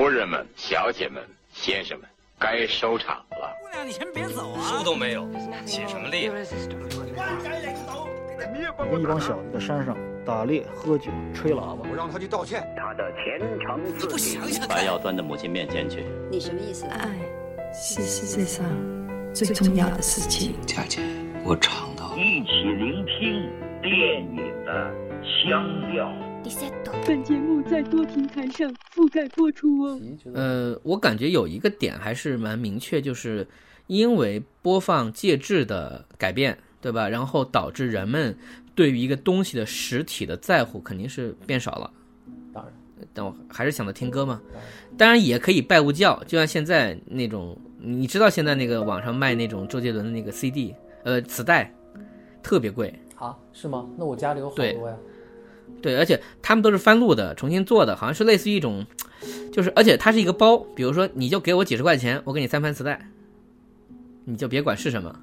夫人们、小姐们、先生们，该收场了。姑娘，你先别走啊！书都没有，起什么力？我跟一帮小子在山上打猎、喝酒、吹喇叭。我让他去道歉。他的前程似不想想白要端到母亲面前去。你什么意思？爱是世界上最重要的事情。佳姐，我尝到。一起聆听电影的腔调。本节目在多平台上覆盖播出哦。呃，我感觉有一个点还是蛮明确，就是因为播放介质的改变，对吧？然后导致人们对于一个东西的实体的在乎肯定是变少了。当然，但我还是想着听歌嘛。当然也可以拜物教，就像现在那种，你知道现在那个网上卖那种周杰伦的那个 CD，呃，磁带，特别贵。啊，是吗？那我家里有好多呀。对，而且他们都是翻录的，重新做的，好像是类似于一种，就是而且它是一个包，比如说你就给我几十块钱，我给你三盘磁带，你就别管是什么，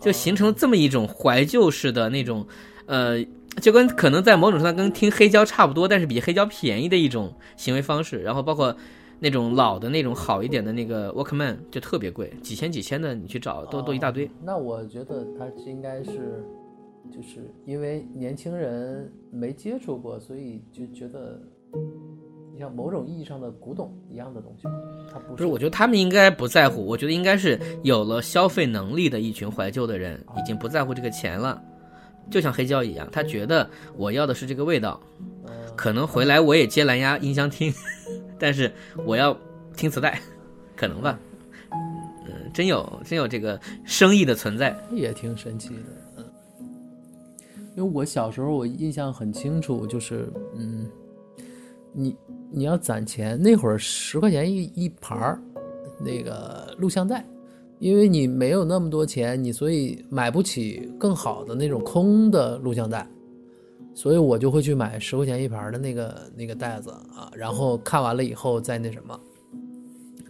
就形成了这么一种怀旧式的那种，呃，就跟可能在某种程度上跟听黑胶差不多，但是比黑胶便宜的一种行为方式。然后包括那种老的那种好一点的那个 Walkman 就特别贵，几千几千的，你去找都都一大堆。那我觉得它应该是。就是因为年轻人没接触过，所以就觉得像某种意义上的古董一样的东西。他不是，我觉得他们应该不在乎。我觉得应该是有了消费能力的一群怀旧的人，已经不在乎这个钱了。就像黑胶一样，他觉得我要的是这个味道。可能回来我也接蓝牙音箱听，但是我要听磁带，可能吧。嗯，真有真有这个生意的存在，也挺神奇的。因为我小时候我印象很清楚，就是嗯，你你要攒钱，那会儿十块钱一一盘儿那个录像带，因为你没有那么多钱，你所以买不起更好的那种空的录像带，所以我就会去买十块钱一盘的那个那个袋子啊，然后看完了以后再那什么，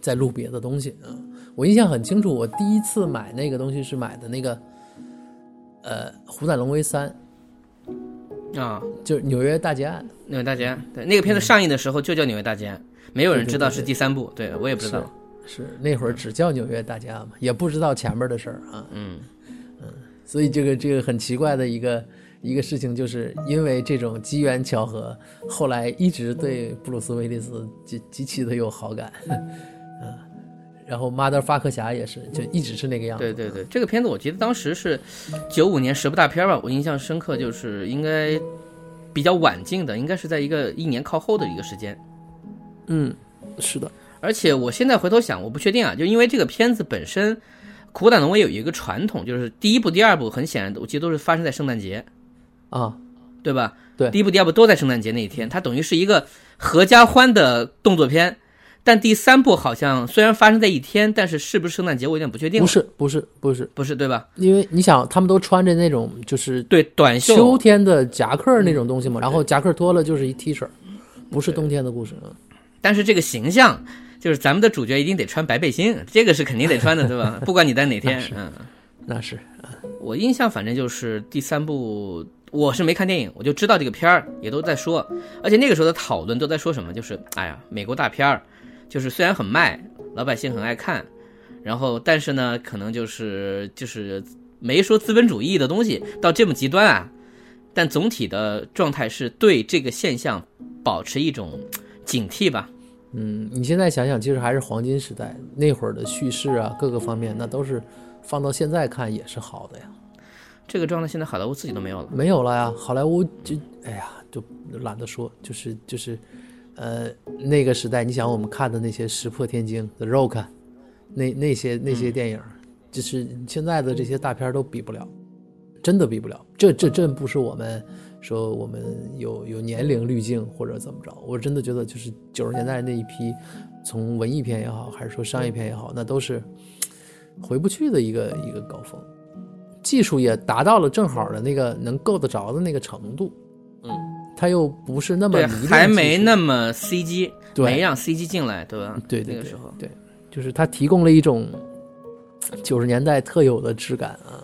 再录别的东西啊。我印象很清楚，我第一次买那个东西是买的那个呃《虎胆龙威三》。啊，就是纽约大劫案。纽约大劫案，对那个片子上映的时候就叫纽约大劫案，没有人知道是第三部，对我也不知道。是那会儿只叫纽约大劫案嘛，也不知道前面的事儿啊。嗯嗯，所以这个这个很奇怪的一个一个事情，就是因为这种机缘巧合，后来一直对布鲁斯威利斯极极其的有好感。嗯，然后马德法克侠也是，就一直是那个样子。对对对，这个片子我记得当时是九五年十部大片吧，我印象深刻，就是应该比较晚进的，应该是在一个一年靠后的一个时间。嗯，是的。而且我现在回头想，我不确定啊，就因为这个片子本身，《苦胆龙威》有一个传统，就是第一部、第二部很显然，我记得都是发生在圣诞节啊，对吧？对，第一部、第二部都在圣诞节那一天，它等于是一个合家欢的动作片。但第三部好像虽然发生在一天，但是是不是圣诞节我有点不确定。不是，不是，不是，不是，对吧？因为你想，他们都穿着那种就是对短袖秋天的夹克那种东西嘛，然后夹克脱了就是一 T 恤，不是冬天的故事啊。但是这个形象就是咱们的主角一定得穿白背心，这个是肯定得穿的，对吧？不管你在哪天，嗯，那是。我印象反正就是第三部，我是没看电影，我就知道这个片儿也都在说，而且那个时候的讨论都在说什么，就是哎呀，美国大片儿。就是虽然很卖，老百姓很爱看，然后但是呢，可能就是就是没说资本主义的东西到这么极端啊，但总体的状态是对这个现象保持一种警惕吧。嗯，你现在想想，其实还是黄金时代那会儿的叙事啊，各个方面那都是放到现在看也是好的呀。这个状态现在好莱坞自己都没有了，没有了呀。好莱坞就哎呀，就懒得说，就是就是。呃，那个时代，你想我们看的那些《石破天惊》《The Rock》，那那些那些电影，就是现在的这些大片都比不了，真的比不了。这这真不是我们说我们有有年龄滤镜或者怎么着，我真的觉得就是九十年代那一批，从文艺片也好，还是说商业片也好，那都是回不去的一个一个高峰，技术也达到了正好的那个能够得着的那个程度，嗯。他又不是那么还没那么 CG，没让 CG 进来，对吧？对，那个时候，对，就是他提供了一种九十年代特有的质感啊。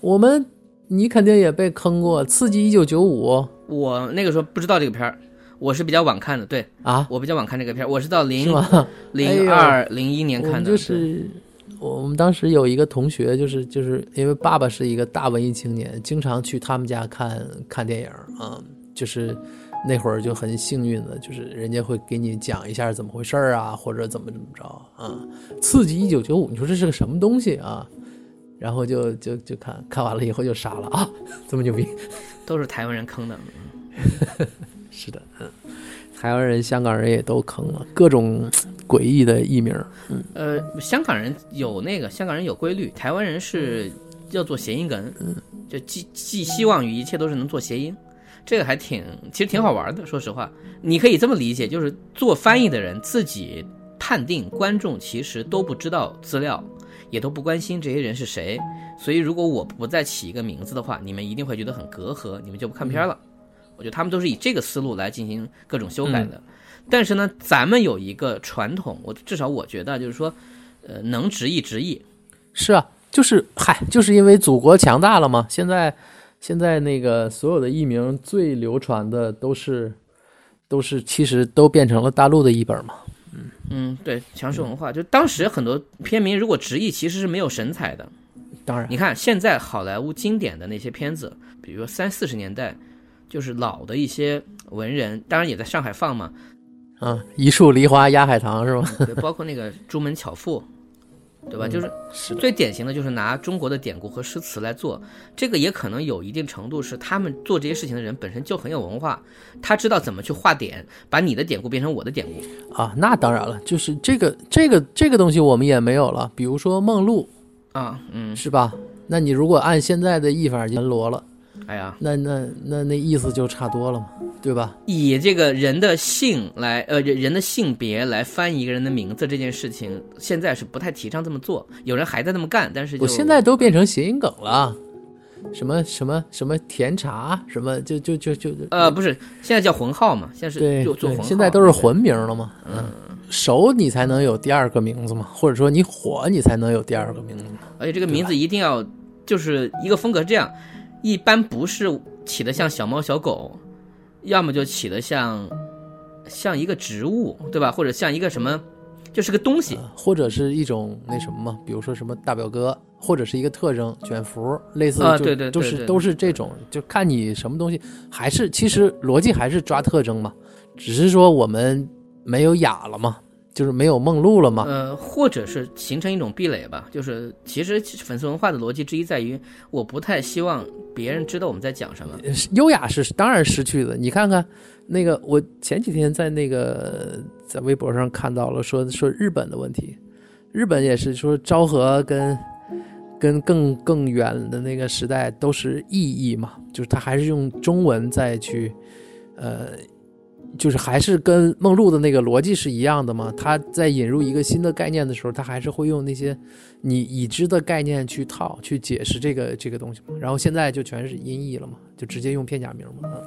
我们，你肯定也被坑过《刺激一九九五》。我那个时候不知道这个片儿，我是比较晚看的，对啊，我比较晚看这个片儿，我是到是零吗？零二零一年看的，就是我们当时有一个同学，就是就是因为爸爸是一个大文艺青年，经常去他们家看看电影啊、就是那会儿就很幸运的，就是人家会给你讲一下怎么回事儿啊，或者怎么怎么着啊。刺激一九九五，你说这是个什么东西啊？然后就就就看看完了以后就傻了啊，这么牛逼？都是台湾人坑的。是的，嗯，台湾人、香港人也都坑了，各种诡异的艺名。嗯呃，香港人有那个，香港人有规律，台湾人是要做谐音梗，嗯就寄寄希望于一切都是能做谐音，这个还挺，其实挺好玩的。说实话，你可以这么理解，就是做翻译的人自己判定观众其实都不知道资料，也都不关心这些人是谁，所以如果我不再起一个名字的话，你们一定会觉得很隔阂，你们就不看片了。我觉得他们都是以这个思路来进行各种修改的。但是呢，咱们有一个传统，我至少我觉得就是说，呃，能直译直译。是啊，就是嗨，就是因为祖国强大了嘛。现在现在那个所有的译名最流传的都是都是其实都变成了大陆的译本嘛。嗯嗯，对，强势文化，就当时很多片名如果直译，其实是没有神采的。当然你，看现在好莱坞经典的那些片子，比如说三四十年代，就是老的一些文人，当然也在上海放嘛，啊，一树梨花压海棠是吧？对，包括那个《朱门巧妇》，对吧？嗯就是是最典型的就是拿中国的典故和诗词来做，这个也可能有一定程度是他们做这些事情的人本身就很有文化，他知道怎么去画点，把你的典故变成我的典故。啊，那当然了，就是这个这个这个东西我们也没有了。比如说梦露啊，嗯，是吧？那你如果按现在的译法就罗了，哎呀，那那那那意思就差多了嘛，对吧？以这个人的姓来，呃，人人的性别来翻译一个人的名字这件事情，现在是不太提倡这么做，有人还在那么干，但是我现在都变成谐音梗了，什么什么什么甜茶，什么就就就就呃不是，现在叫浑号嘛，现在是就做浑号，现在都是对混名了嘛。嗯，熟你才能有第二个名字嘛，或者说你火你才能有第二个名字嘛。而且这个名字一定要就是一个风格是这样，一般不是起的像小猫小狗，要么就起的像像一个植物，对吧？或者像一个什么，就是个东西。呃或者是一种那什么嘛，比如说什么大表哥，或者是一个特征卷福，类似就啊对对对都是都是这种，就看你什么东西，还是其实逻辑还是抓特征嘛，只是说我们没有雅了嘛，就是没有梦露了嘛。呃，或者是形成一种壁垒吧，就是其实粉丝文化的逻辑之一在于，我不太希望别人知道我们在讲什么。优雅是当然失去的。你看看那个，我前几天在那个在微博上看到了说说日本的问题，日本也是说昭和跟跟更更远的那个时代都是意义嘛，就是他还是用中文再去呃。就是还是跟梦露的那个逻辑是一样的嘛？他在引入一个新的概念的时候，他还是会用那些你已知的概念去套、去解释这个这个东西嘛。然后现在就全是音译了嘛，就直接用片假名嘛。啊，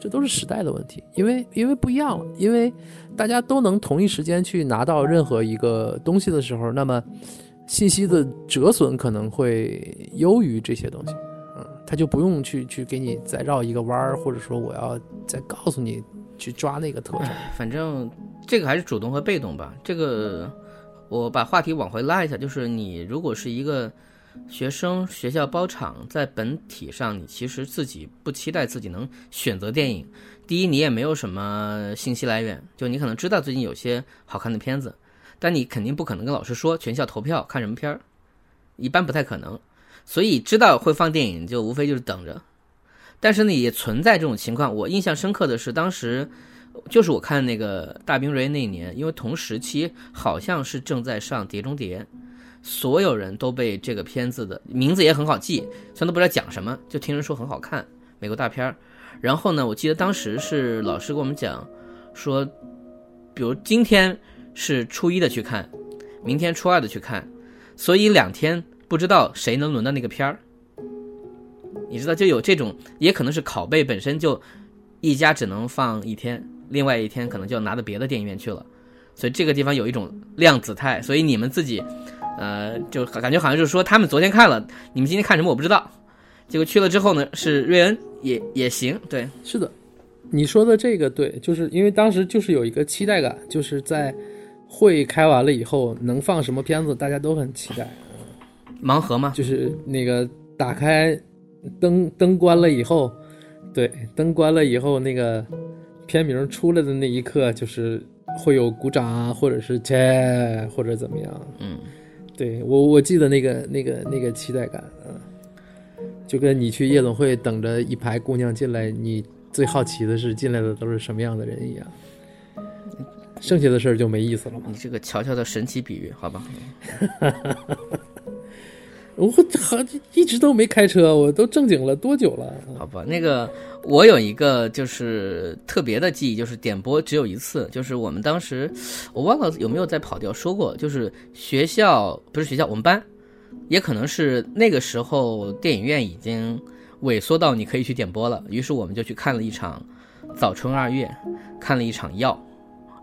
这都是时代的问题，因为因为不一样了，因为大家都能同一时间去拿到任何一个东西的时候，那么信息的折损可能会优于这些东西。嗯，他就不用去去给你再绕一个弯儿，或者说我要再告诉你去抓那个特征。反正这个还是主动和被动吧。这个我把话题往回拉一下，就是你如果是一个学生，学校包场，在本体上你其实自己不期待自己能选择电影。第一，你也没有什么信息来源，就你可能知道最近有些好看的片子，但你肯定不可能跟老师说全校投票看什么片儿，一般不太可能。所以知道会放电影，就无非就是等着。但是呢，也存在这种情况。我印象深刻的是，当时就是我看那个大兵瑞恩那一年，因为同时期好像是正在上《碟中谍》，所有人都被这个片子的名字也很好记，虽然都不知道讲什么，就听人说很好看，美国大片儿。然后呢，我记得当时是老师跟我们讲说，比如今天是初一的去看，明天初二的去看，所以两天不知道谁能轮到那个片儿。你知道，就有这种，也可能是拷贝本身就一家只能放一天，另外一天可能就要拿到别的电影院去了，所以这个地方有一种量子态，所以你们自己，呃，就感觉好像就是说他们昨天看了，你们今天看什么我不知道，结果去了之后呢，是瑞恩也也行，对，是的，你说的这个对，就是因为当时就是有一个期待感，就是在会开完了以后能放什么片子，大家都很期待。盲盒吗，就是那个打开灯灯关了以后，对，灯关了以后，那个片名出来的那一刻，就是会有鼓掌啊，或者是切，或者怎么样。嗯，对我我记得那个那个那个期待感，嗯，就跟你去夜总会等着一排姑娘进来，你最好奇的是进来的都是什么样的人一样。剩下的事儿就没意思了嘛。你这个乔乔的神奇比喻，好吧？我好一直都没开车，我都正经了多久了？好吧，那个我有一个就是特别的记忆，就是点播只有一次，就是我们当时我忘了有没有在跑调说过，就是学校不是学校，我们班也可能是那个时候电影院已经萎缩到你可以去点播了，于是我们就去看了一场《早春二月》，看了一场《药》，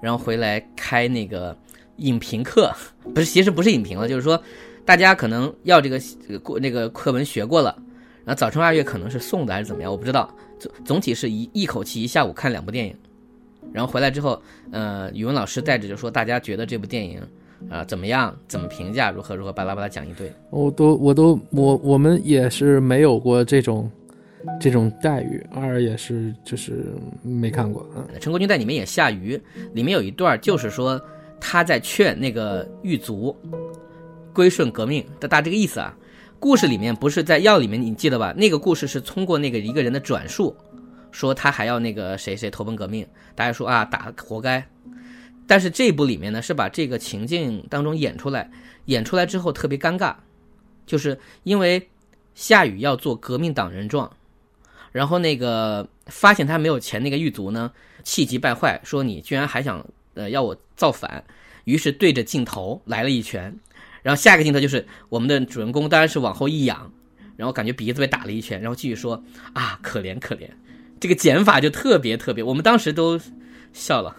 然后回来开那个影评课，不是，其实不是影评了，就是说。大家可能要这个过那个课文学过了，然后早春二月可能是送的还是怎么样，我不知道。总总体是一一口气一下午看两部电影，然后回来之后，呃，语文老师带着就说大家觉得这部电影啊怎么样，怎么评价，如何如何，巴拉巴拉讲一堆。我都我都我我们也是没有过这种这种待遇，二也是就是没看过啊。陈国军在里面也下鱼，里面有一段就是说他在劝那个狱卒。归顺革命，大大这个意思啊。故事里面不是在药里面，你记得吧？那个故事是通过那个一个人的转述，说他还要那个谁谁投奔革命，大家说啊打活该。但是这一部里面呢，是把这个情境当中演出来，演出来之后特别尴尬，就是因为夏雨要做革命党人状，然后那个发现他没有钱那个狱卒呢，气急败坏，说你居然还想呃要我造反，于是对着镜头来了一拳。然后下一个镜头就是我们的主人公，当然是往后一仰，然后感觉鼻子被打了一拳，然后继续说啊，可怜可怜，这个剪法就特别特别，我们当时都笑了，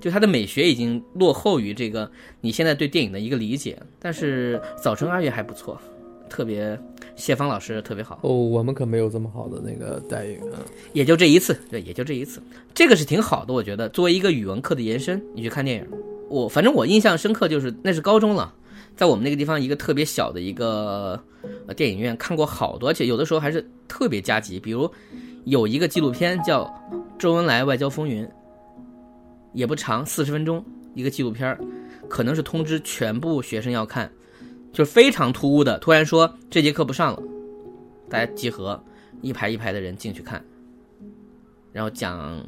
就他的美学已经落后于这个你现在对电影的一个理解，但是《早春二月》还不错，特别谢芳老师特别好哦，我们可没有这么好的那个待遇啊，也就这一次，对，也就这一次，这个是挺好的，我觉得作为一个语文课的延伸，你去看电影，我反正我印象深刻就是那是高中了。在我们那个地方，一个特别小的一个呃电影院看过好多，而且有的时候还是特别加急。比如有一个纪录片叫《周恩来外交风云》，也不长，四十分钟一个纪录片，可能是通知全部学生要看，就是非常突兀的，突然说这节课不上了，大家集合，一排一排的人进去看，然后讲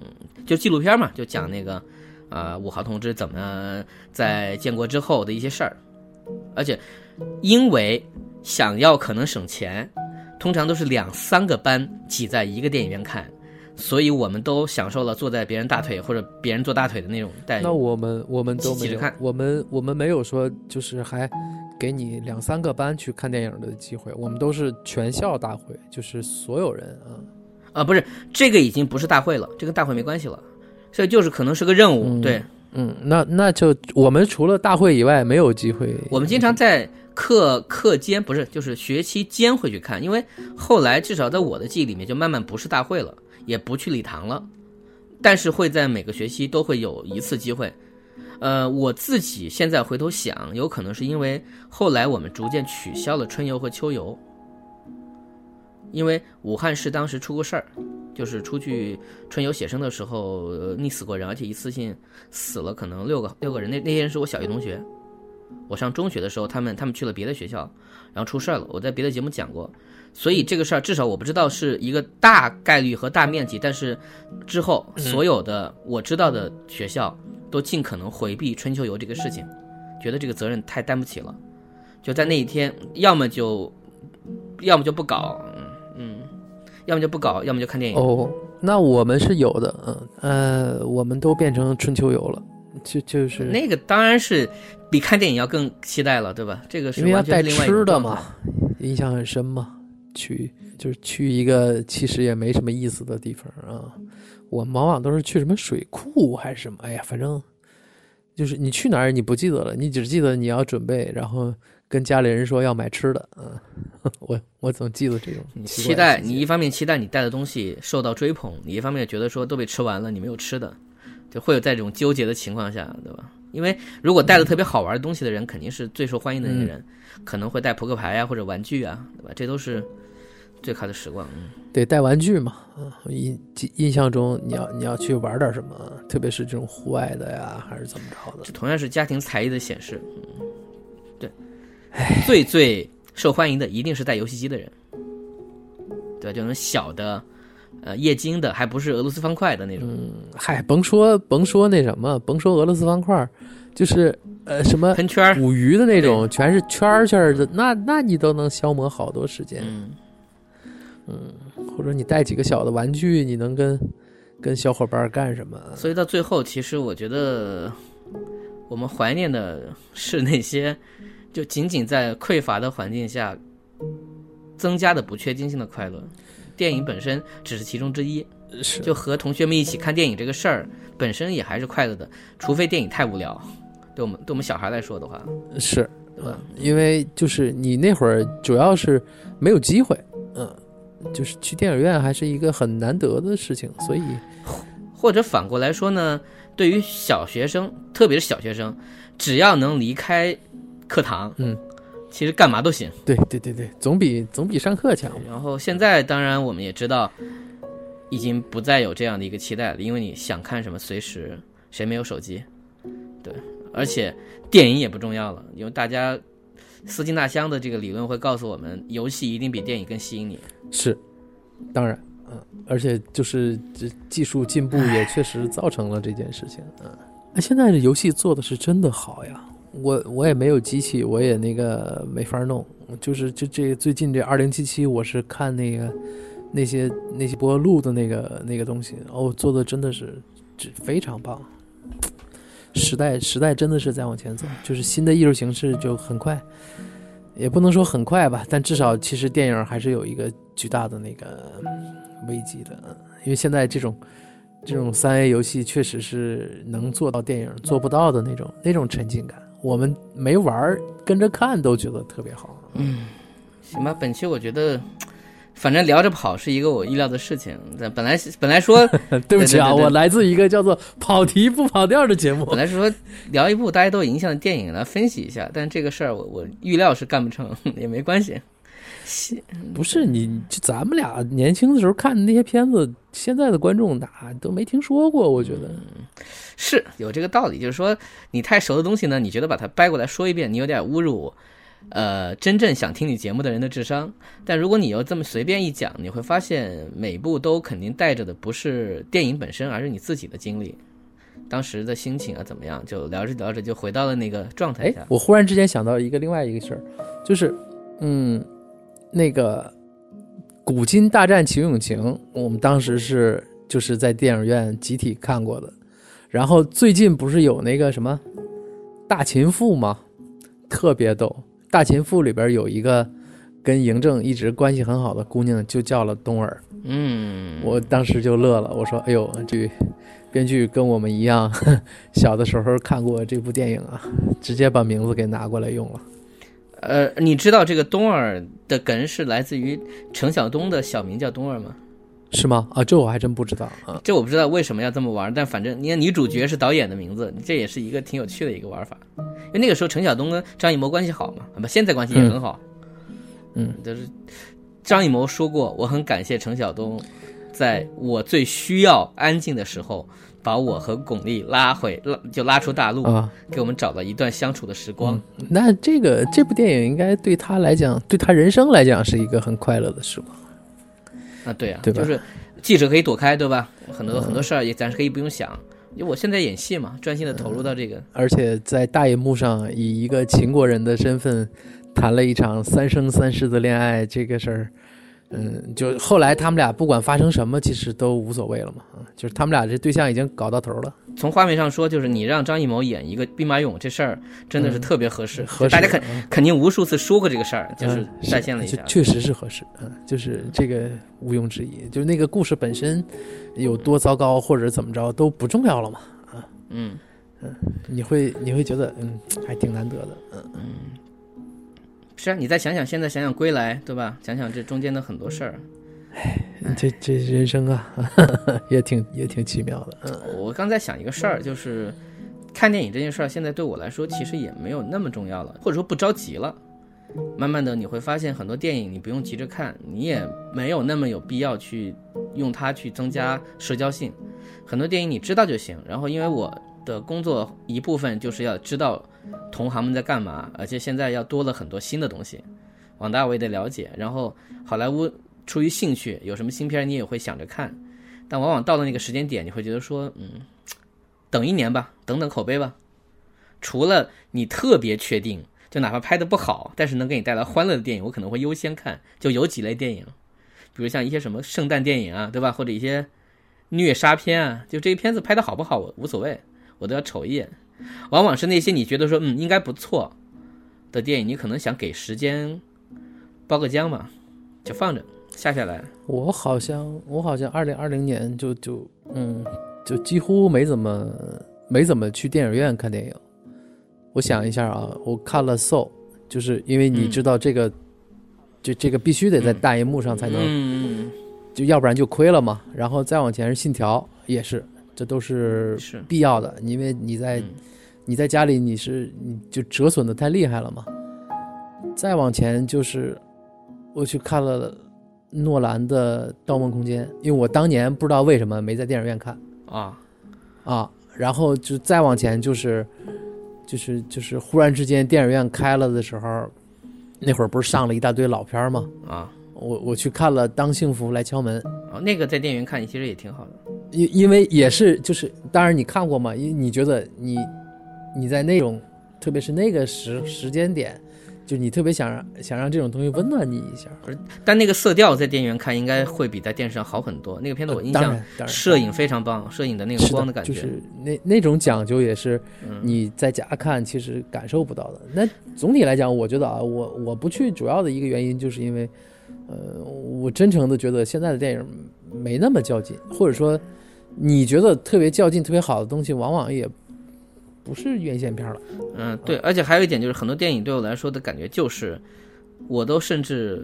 就纪录片嘛，就讲那个啊五号同志怎么在建国之后的一些事儿。而且，因为想要可能省钱，通常都是两三个班挤在一个电影院看，所以我们都享受了坐在别人大腿或者别人坐大腿的那种待遇。那我们我们都没有看，我们我们没有说就是还给你两三个班去看电影的机会，我们都是全校大会，就是所有人啊啊不是这个已经不是大会了，这跟大会没关系了，这就是可能是个任务，对。嗯，那那就我们除了大会以外没有机会。我们经常在课课间不是，就是学期间会去看，因为后来至少在我的记忆里面，就慢慢不是大会了，也不去礼堂了，但是会在每个学期都会有一次机会。呃，我自己现在回头想，有可能是因为后来我们逐渐取消了春游和秋游，因为武汉市当时出过事儿。就是出去春游写生的时候溺死过人，而且一次性死了可能六个六个人。那那些人是我小学同学，我上中学的时候，他们他们去了别的学校，然后出事儿了。我在别的节目讲过，所以这个事儿至少我不知道是一个大概率和大面积，但是之后所有的我知道的学校都尽可能回避春秋游这个事情，觉得这个责任太担不起了，就在那一天，要么就要么就不搞。要么就不搞，要么就看电影。哦，那我们是有的，嗯呃，我们都变成春秋游了，就就是那个当然是比看电影要更期待了，对吧？这个是因为要带吃的嘛，印象很深嘛。去就是去一个其实也没什么意思的地方啊。我往往都是去什么水库还是什么，哎呀，反正就是你去哪儿你不记得了，你只记得你要准备，然后跟家里人说要买吃的，嗯，我我总记得这种你期待你一方面期待你带的东西受到追捧，你一方面觉得说都被吃完了，你没有吃的，就会有在这种纠结的情况下，对吧？因为如果带了特别好玩的东西的人，肯定是最受欢迎的那个人，可能会带扑克牌啊或者玩具啊，对吧？这都是最开的时光。嗯得带玩具嘛，啊，印记印象中你要你要去玩点什么，特别是这种户外的呀，还是怎么着的这，同样是家庭才艺的显示。嗯，对，最最受欢迎的一定是带游戏机的人，对吧？这种小的，呃，液晶的，还不是俄罗斯方块的那种，嗨，甭说甭说那什么，甭说俄罗斯方块，就是呃什么喷圈儿。捕鱼的那种，全是圈儿圈儿的，那那你都能消磨好多时间。嗯，或者你带几个小的玩具，你能跟跟小伙伴儿干什么？所以到最后，其实我觉得我们怀念的是那些就仅仅在匮乏的环境下增加的不确定性的快乐。电影本身只是其中之一，是就和同学们一起看电影这个事儿本身也还是快乐的，除非电影太无聊。对我们对我们小孩来说的话，是，对吧？因为就是你那会儿主要是没有机会，嗯，就是去电影院还是一个很难得的事情，所以或者反过来说呢，对于小学生，特别是小学生，只要能离开课堂，嗯，其实干嘛都行。对对对对，总比总比上课强。然后现在当然我们也知道，已经不再有这样的一个期待了，因为你想看什么随时，谁没有手机？对，而且电影也不重要了，因为大家斯金纳箱的这个理论会告诉我们，游戏一定比电影更吸引你。是，当然，嗯，而且就是这技术进步也确实造成了这件事情，嗯，那现在的游戏做的是真的好呀，我我也没有机器，我也那个没法弄，就是就这最近这二零七七，我是看那个那些那些播录的那个那个东西，哦，做的真的是这非常棒。时代时代真的是在往前走，就是新的艺术形式就很快，也不能说很快吧，但至少其实电影还是有一个巨大的那个危机的，因为现在这种这种三 A 游戏确实是能做到电影做不到的那种那种沉浸感，我们没玩儿跟着看都觉得特别好。嗯行吧，本期我觉得，反正聊着跑是一个我意料的事情。但本来本来说 对不起啊，对对对我来自一个叫做“跑题不跑调”的节目本。来是说聊一部大家都有印象的电影来分析一下，但这个事儿我我预料是干不成，也没关系。不是你，就咱们俩年轻的时候看的那些片子，现在的观众哪都没听说过。我觉得，是有这个道理，就是说你太熟的东西呢，你觉得把它掰过来说一遍，你有点侮辱，呃，真正想听你节目的人的智商。但如果你又这么随便一讲，你会发现每部都肯定带着的不是电影本身，而是你自己的经历，当时的心情啊怎么样，就聊着聊着就回到了那个状态哎下，。我忽然之间想到一个另外一个事儿，就是，嗯，那个《古今大战秦俑情》，我们当时是就是在电影院集体看过的。然后最近不是有那个什么《大秦赋》吗？特别逗，《大秦赋》里边有一个跟嬴政一直关系很好的姑娘，就叫了冬儿。嗯，我当时就乐了，我说：“哎呦，这编剧跟我们一样，小的时候看过这部电影啊，直接把名字给拿过来用了。呃，你知道这个东儿的梗是来自于陈晓东的小名叫东儿吗？是吗？啊，这我还真不知道啊。这我不知道为什么要这么玩，但反正你看女主角是导演的名字，这也是一个挺有趣的一个玩法。因为那个时候陈晓东跟张艺谋关系好嘛，现在关系也很好。嗯，就是张艺谋说过，我很感谢陈晓东，在我最需要安静的时候，把我和巩俐拉回拉就拉出大陆，啊，给我们找了一段相处的时光。那这个这部电影应该对他来讲，对他人生来讲是一个很快乐的时光。啊，对啊，对就是记者可以躲开，对吧？很多、很多事儿也暂时可以不用想，因为我现在演戏嘛，专心的投入到这个。而且在大荧幕上以一个秦国人的身份谈了一场三生三世的恋爱，这个事儿，嗯，就后来他们俩不管发生什么，其实都无所谓了嘛，啊就是他们俩这对象已经搞到头了。从画面上说，就是你让张艺谋演一个兵马俑这事儿，真的是特别合适。嗯合适大家肯嗯肯定无数次说过这个事儿，就是嗯再现了一下。就确实是合适，嗯，就是这个毋庸置疑，就是那个故事本身有多糟糕或者怎么着都不重要了嘛，啊嗯嗯，你会你会觉得嗯还挺难得的，嗯嗯，是啊，你再想想，现在想想归来，对吧？想想这中间的很多事儿。这这人生啊，也挺也挺奇妙的。嗯，我刚才想一个事儿，就是看电影这件事儿，现在对我来说其实也没有那么重要了，或者说不着急了。慢慢的你会发现，很多电影你不用急着看，你也没有那么有必要去用它去增加社交性。很多电影你知道就行。然后因为我的工作一部分就是要知道同行们在干嘛，而且现在要多了很多新的东西，网大我也得了解。然后好莱坞出于兴趣，有什么新片你也会想着看，但往往到了那个时间点，你会觉得说，嗯，等一年吧，等等口碑吧。除了你特别确定。就哪怕拍的不好，但是能给你带来欢乐的电影，我可能会优先看。就有几类电影，比如像一些什么圣诞电影啊，对吧？或者一些虐杀片啊，就这个片子拍的好不好，我无所谓，我都要瞅一眼。往往是那些你觉得说嗯应该不错的电影，你可能想给时间包个浆嘛，就放着下下来。我好像我好像二零二零年就就嗯就几乎没怎么没怎么去电影院看电影。我想一下啊，我看了《Soul》，就是因为你知道这个，就这个必须得在大荧幕上才能，嗯就要不然就亏了嘛。然后再往前是《信条》，也是，这都是必要的，因为你在你在家里你是你就折损的太厉害了嘛。再往前就是我去看了诺兰的《盗梦空间》，因为我当年不知道为什么没在电影院看啊啊，然后就再往前就是。就是就是忽然之间电影院开了的时候，那会儿不是上了一大堆老片吗？啊，我我去看了《当幸福来敲门》啊，那个在电影院看其实也挺好的，因因为也是就是，当然你看过嘛？因你觉得你你在那种，特别是那个时时间点。就你特别想让想让这种东西温暖你一下，但那个色调在电影院看应该会比在电视上好很多。那个片子我印象，摄影非常棒，摄影的那个光的感觉，就是那那种讲究也是你在家看其实感受不到的。那总体来讲，我觉得啊，我我不去主要的一个原因就是因为，呃，我真诚的觉得现在的电影没那么较劲，或者说你觉得特别较劲、特别好的东西，往往也。不是院线片了，嗯，对，而且还有一点就是，很多电影对我来说的感觉就是，我都甚至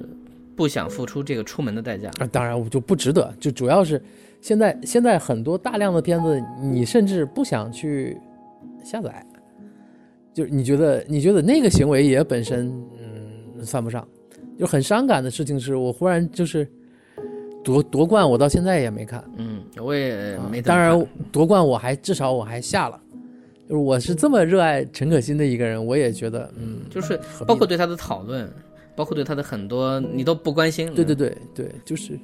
不想付出这个出门的代价。啊，当然我就不值得，就主要是现在现在很多大量的片子，你甚至不想去下载，就是你觉得你觉得那个行为也本身嗯算不上，就很伤感的事情是我忽然就是夺夺冠，我到现在也没看，嗯，我也没，当然夺冠我还至少我还下了。就是我是这么热爱陈可辛的一个人，我也觉得，嗯，就是包括对他的讨论，包括对他的很多，你都不关心。对对对对，就是，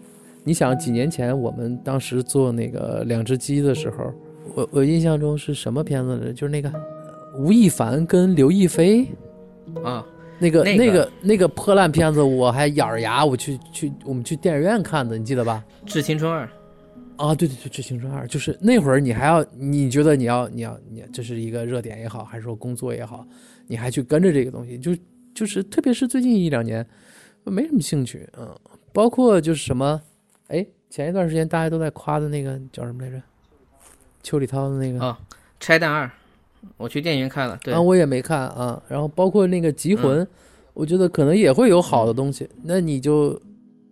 你想几年前我们当时做那个两只鸡的时候，我我印象中是什么片子呢？就是那个吴亦凡跟刘亦菲啊，那个那个那个破烂片子，我还咬着牙我去去我们去电影院看的，你记得吧？致青春二。啊，对对对，《致青春二》就是那会儿，你还要你觉得你要你要你这是一个热点也好，还是说工作也好，你还去跟着这个东西，就就是特别是最近一两年，没什么兴趣，嗯，包括就是什么，哎，前一段时间大家都在夸的那个叫什么来着？邱礼涛的那个啊，《拆弹二》，我去电影院看了，对，啊，我也没看啊，然后包括那个《极魂》，我觉得可能也会有好的东西，那你就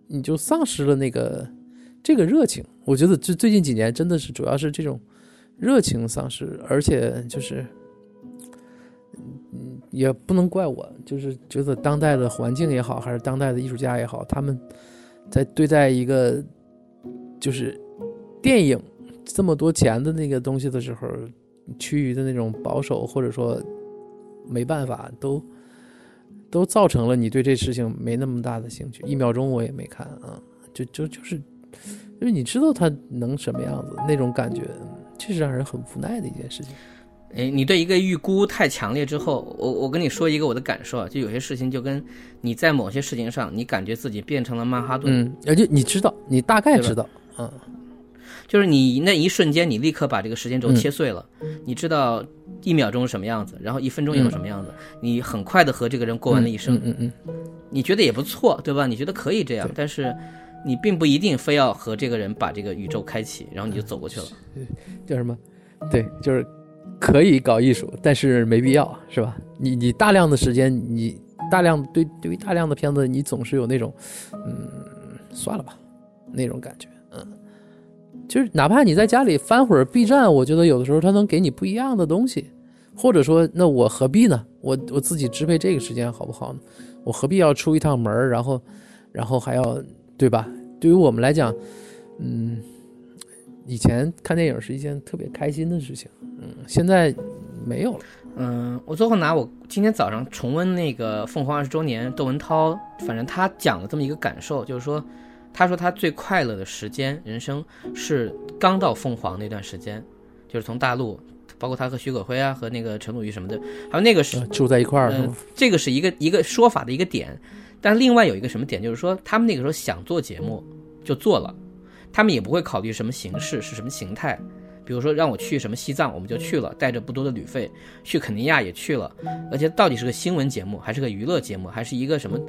你就丧失了那个。这个热情，我觉得这最近几年真的是主要是这种热情丧失，而且就是，嗯，也不能怪我，就是觉得当代的环境也好，还是当代的艺术家也好，他们在对待一个就是电影这么多钱的那个东西的时候，趋于的那种保守，或者说没办法，都都造成了你对这事情没那么大的兴趣。一秒钟我也没看啊，就就就是。因为你知道他能什么样子，那种感觉，这是让人很无奈的一件事情。哎，你对一个预估太强烈之后，我我跟你说一个我的感受啊，就有些事情就跟你在某些事情上，你感觉自己变成了曼哈顿，嗯，而且你知道，你大概知道，嗯，就是你那一瞬间，你立刻把这个时间轴切碎了，你知道一秒钟是什么样子，然后一分钟以后什么样子，你很快的和这个人过完了一生，嗯嗯，你觉得也不错，对吧？你觉得可以这样，但是。你并不一定非要和这个人把这个宇宙开启，然后你就走过去了。叫什么？对，就是可以搞艺术，但是没必要，是吧？你你大量的时间，你大量对对于大量的片子，你总是有那种，嗯，算了吧，那种感觉，嗯，就是哪怕你在家里翻会儿 B 站，我觉得有的时候它能给你不一样的东西，或者说，那我何必呢？我我自己支配这个时间好不好呢？我何必要出一趟门儿，然后，然后还要对吧？对于我们来讲，嗯，以前看电影是一件特别开心的事情，嗯，现在没有了。嗯，我最后拿我今天早上重温那个《凤凰二十周年》，窦文涛，反正他讲了这么一个感受，就是说，他说他最快乐的时间，人生是刚到凤凰那段时间，就是从大陆，包括他和徐可辉啊，和那个陈鲁豫什么的，还有那个是呃住在一块儿是呃？，这个是一个一个说法的一个点，但另外有一个什么点，就是说他们那个时候想做节目就做了，他们也不会考虑什么形式是什么形态。比如说让我去什么西藏，我们就去了，带着不多的旅费；去肯尼亚也去了，而且到底是个新闻节目，还是个娱乐节目，还是一个什么，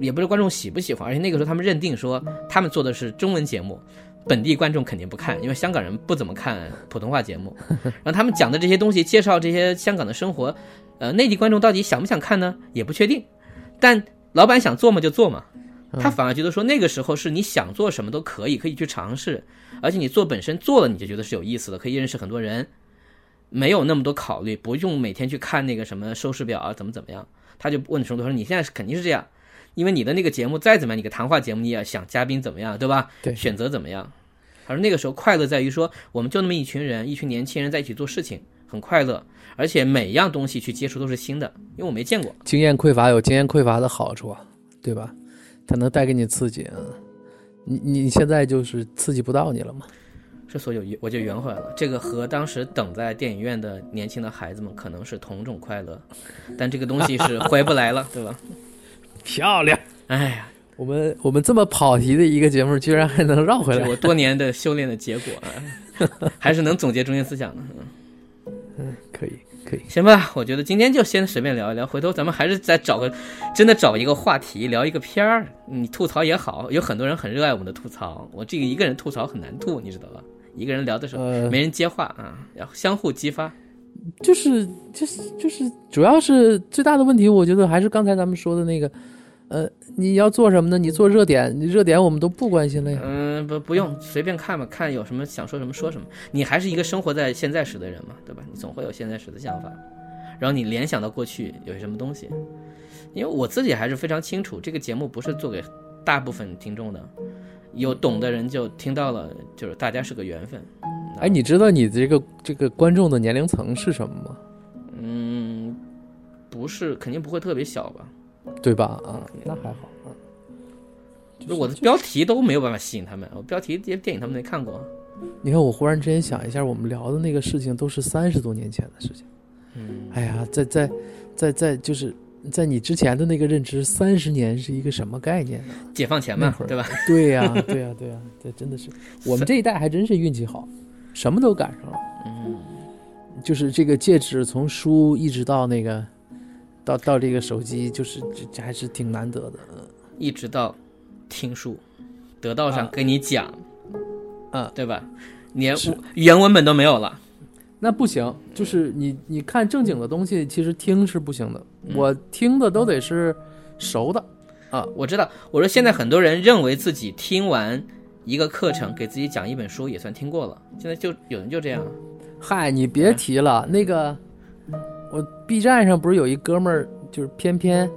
也不是观众喜不喜欢。而且那个时候他们认定说，他们做的是中文节目，本地观众肯定不看，因为香港人不怎么看普通话节目。然后他们讲的这些东西，介绍这些香港的生活，呃，内地观众到底想不想看呢？也不确定。但老板想做嘛就做嘛，他反而觉得说那个时候是你想做什么都可以，可以去尝试，而且你做本身做了你就觉得是有意思的，可以认识很多人，没有那么多考虑，不用每天去看那个什么收视表啊怎么怎么样。他就问程度说你现在是肯定是这样，因为你的那个节目再怎么样，你个谈话节目你也要想嘉宾怎么样，对吧？对选择怎么样。而那个时候快乐在于说，我们就那么一群人，一群年轻人在一起做事情，很快乐，而且每样东西去接触都是新的，因为我没见过。经验匮乏有经验匮乏的好处啊，对吧？它能带给你刺激啊。你你现在就是刺激不到你了嘛？这所以我就圆回来了。这个和当时等在电影院的年轻的孩子们可能是同种快乐，但这个东西是回不来了，对吧？漂亮！哎呀，我们我们这么跑题的一个节目，居然还能绕回来我。多年的修炼的结果，啊 还是能总结中心思想的。嗯可以可以，行吧，我觉得今天就先随便聊一聊，回头咱们还是再找个真的找一个话题聊一个片儿。你吐槽也好，有很多人很热爱我们的吐槽，我这个一个人吐槽很难吐，你知道吧？一个人聊的时候呃没人接话啊，要相互激发。就是就是就是，主要是最大的问题，我觉得还是刚才咱们说的那个，呃，你要做什么呢？你做热点，你热点我们都不关心了呀。嗯，不不用随便看吧，看有什么想说什么说什么。你还是一个生活在现在时的人嘛，对吧？你总会有现在时的想法，然后你联想到过去有什么东西。因为我自己还是非常清楚，这个节目不是做给大部分听众的，有懂的人就听到了，就是大家是个缘分。哎，你知道你这个这个观众的年龄层是什么吗？嗯，不是，肯定不会特别小吧？对吧？啊，那还好啊。就是我的标题都没有办法吸引他们，我标题这些电影他们没看过。你看，我忽然之间想一下，我们聊的那个事情都是三十多年前的事情。嗯，哎呀，在在在在，就是在你之前的那个认知，三十年是一个什么概念呢？解放前那会，儿嘛对吧？对呀、对呀、对呀、这真的是我们这一代还真是运气好，什么都赶上了。嗯，就是这个戒指从书一直到那个，到到这个手机，就是这这还是挺难得的。一直到听书，得到上啊跟你讲，啊对吧？连是原文本都没有了。那不行，就是你你看正经的东西，其实听是不行的。嗯我听的都得是熟的啊。我知道，我说现在很多人认为自己听完一个课程，给自己讲一本书也算听过了。现在就有人就这样，嗨，你别提了，那个我 B 站上不是有一哥们儿，就是偏偏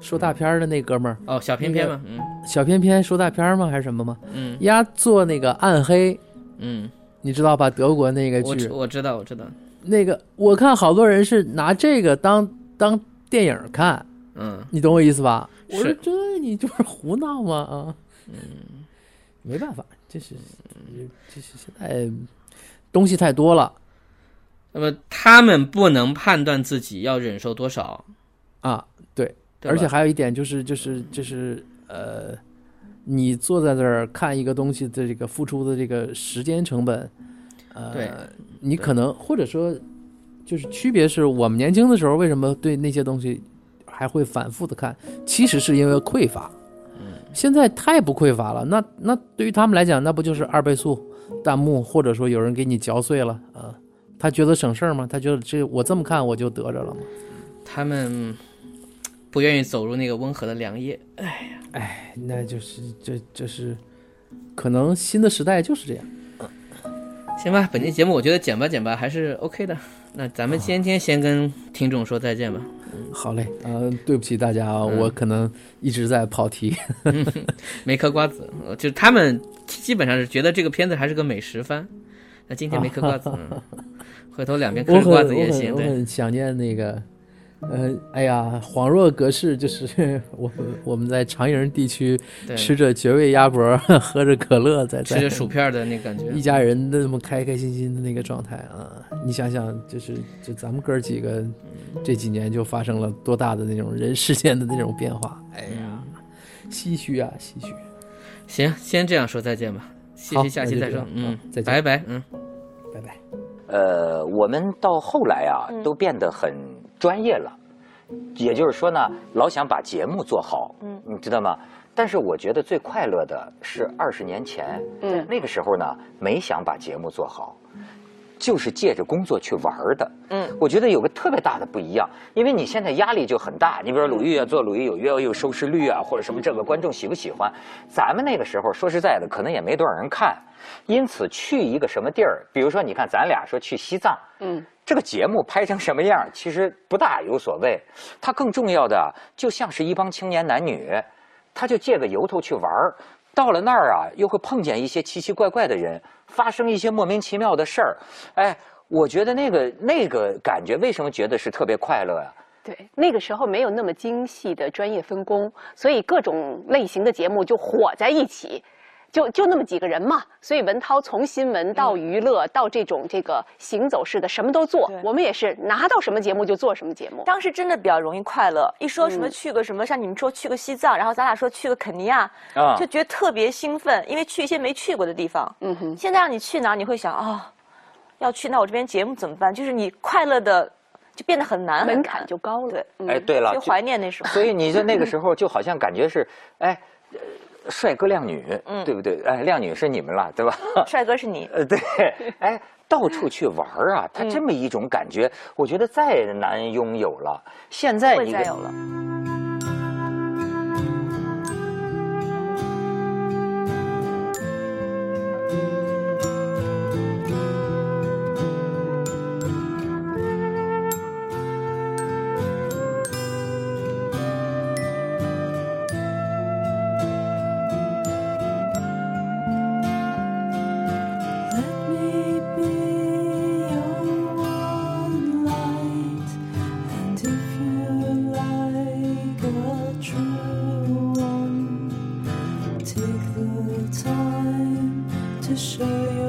说大片儿的那哥们儿，哦，小偏偏嘛，嗯小偏偏说大片儿吗？还是什么吗？嗯丫做那个暗黑，嗯，你知道吧？德国那个剧我知，我知道我知道，那个我看好多人是拿这个当当电影看，嗯你懂我意思吧？我说这你就是胡闹吗？啊，嗯，没办法，这是这是现在东西太多了那么他们不能判断自己要忍受多少，啊，对，对而且还有一点就是就是就是呃，你坐在这儿看一个东西的这个付出的这个时间成本，呃，对你可能或者说就是区别是我们年轻的时候为什么对那些东西还会反复的看，其实是因为匮乏。嗯现在太不匮乏了，那那对于他们来讲，那不就是二倍速弹幕，或者说有人给你嚼碎了啊？他觉得省事儿吗？他觉得这我这么看我就得着了吗？他们不愿意走入那个温和的良夜。哎，那就是这这是可能新的时代就是这样。行吧，本期节目我觉得剪吧剪吧还是 OK 的。那咱们今天先跟听众说再见吧。好嘞，呃，对不起大家啊，我可能一直在跑题。没嗑瓜子，呃就他们基本上是觉得这个片子还是个美食番。那今天没嗑瓜子，嗯回头两边嗑瓜子也行。对，我很想念那个，呃，哎呀，恍若隔世，就是 我我们在长营地区对吃着绝味鸭脖，喝着可乐，在在吃着薯片的那感觉。一家人那么开开心心的那个状态啊！你想想，就是就咱们哥几个这几年就发生了多大的那种人世间的那种变化？哎呀，唏嘘啊，唏嘘！行，先这样说再见吧。谢好谢，下期再说。嗯，再见拜拜。嗯。拜拜。呃，我们到后来啊，都变得很专业了。也就是说呢，老想把节目做好，嗯，你知道吗？但是我觉得最快乐的是二十年前，嗯那个时候呢，没想把节目做好，就是借着工作去玩的。嗯，我觉得有个特别大的不一样，因为你现在压力就很大。你比如说鲁豫啊，做《鲁豫有约》有收视率啊，或者什么这个观众喜不喜欢？咱们那个时候说实在的，可能也没多少人看，因此去一个什么地儿，比如说你看咱俩说去西藏，嗯，这个节目拍成什么样，其实不大有所谓。它更重要的，就像是一帮青年男女，他就借个由头去玩儿。到了那儿啊，又会碰见一些奇奇怪怪的人，发生一些莫名其妙的事儿。哎，我觉得那个那个感觉，为什么觉得是特别快乐呀、对，那个时候没有那么精细的专业分工，所以各种类型的节目就火在一起，就就那么几个人嘛。所以文涛从新闻到娱乐到这种这个行走式的什么都做，我们也是拿到什么节目就做什么节目。当时真的比较容易快乐，一说什么嗯去个什么，像你们说去个西藏，然后咱俩说去个肯尼亚，啊就觉得特别兴奋，因为去一些没去过的地方。嗯哼，现在让你去哪儿，你会想啊、要去那我这边节目怎么办？就是你快乐的就变得很难，门槛就高了。对，嗯哎，对了，就怀念那时候。所以你在那个时候就好像感觉是，哎，呃帅哥靓女，嗯对不对？哎，靓女是你们了，对吧？帅哥是你，呃，对，哎，到处去玩儿啊，他这么一种感觉，我觉得再难拥有了。现在你再有了。to show you.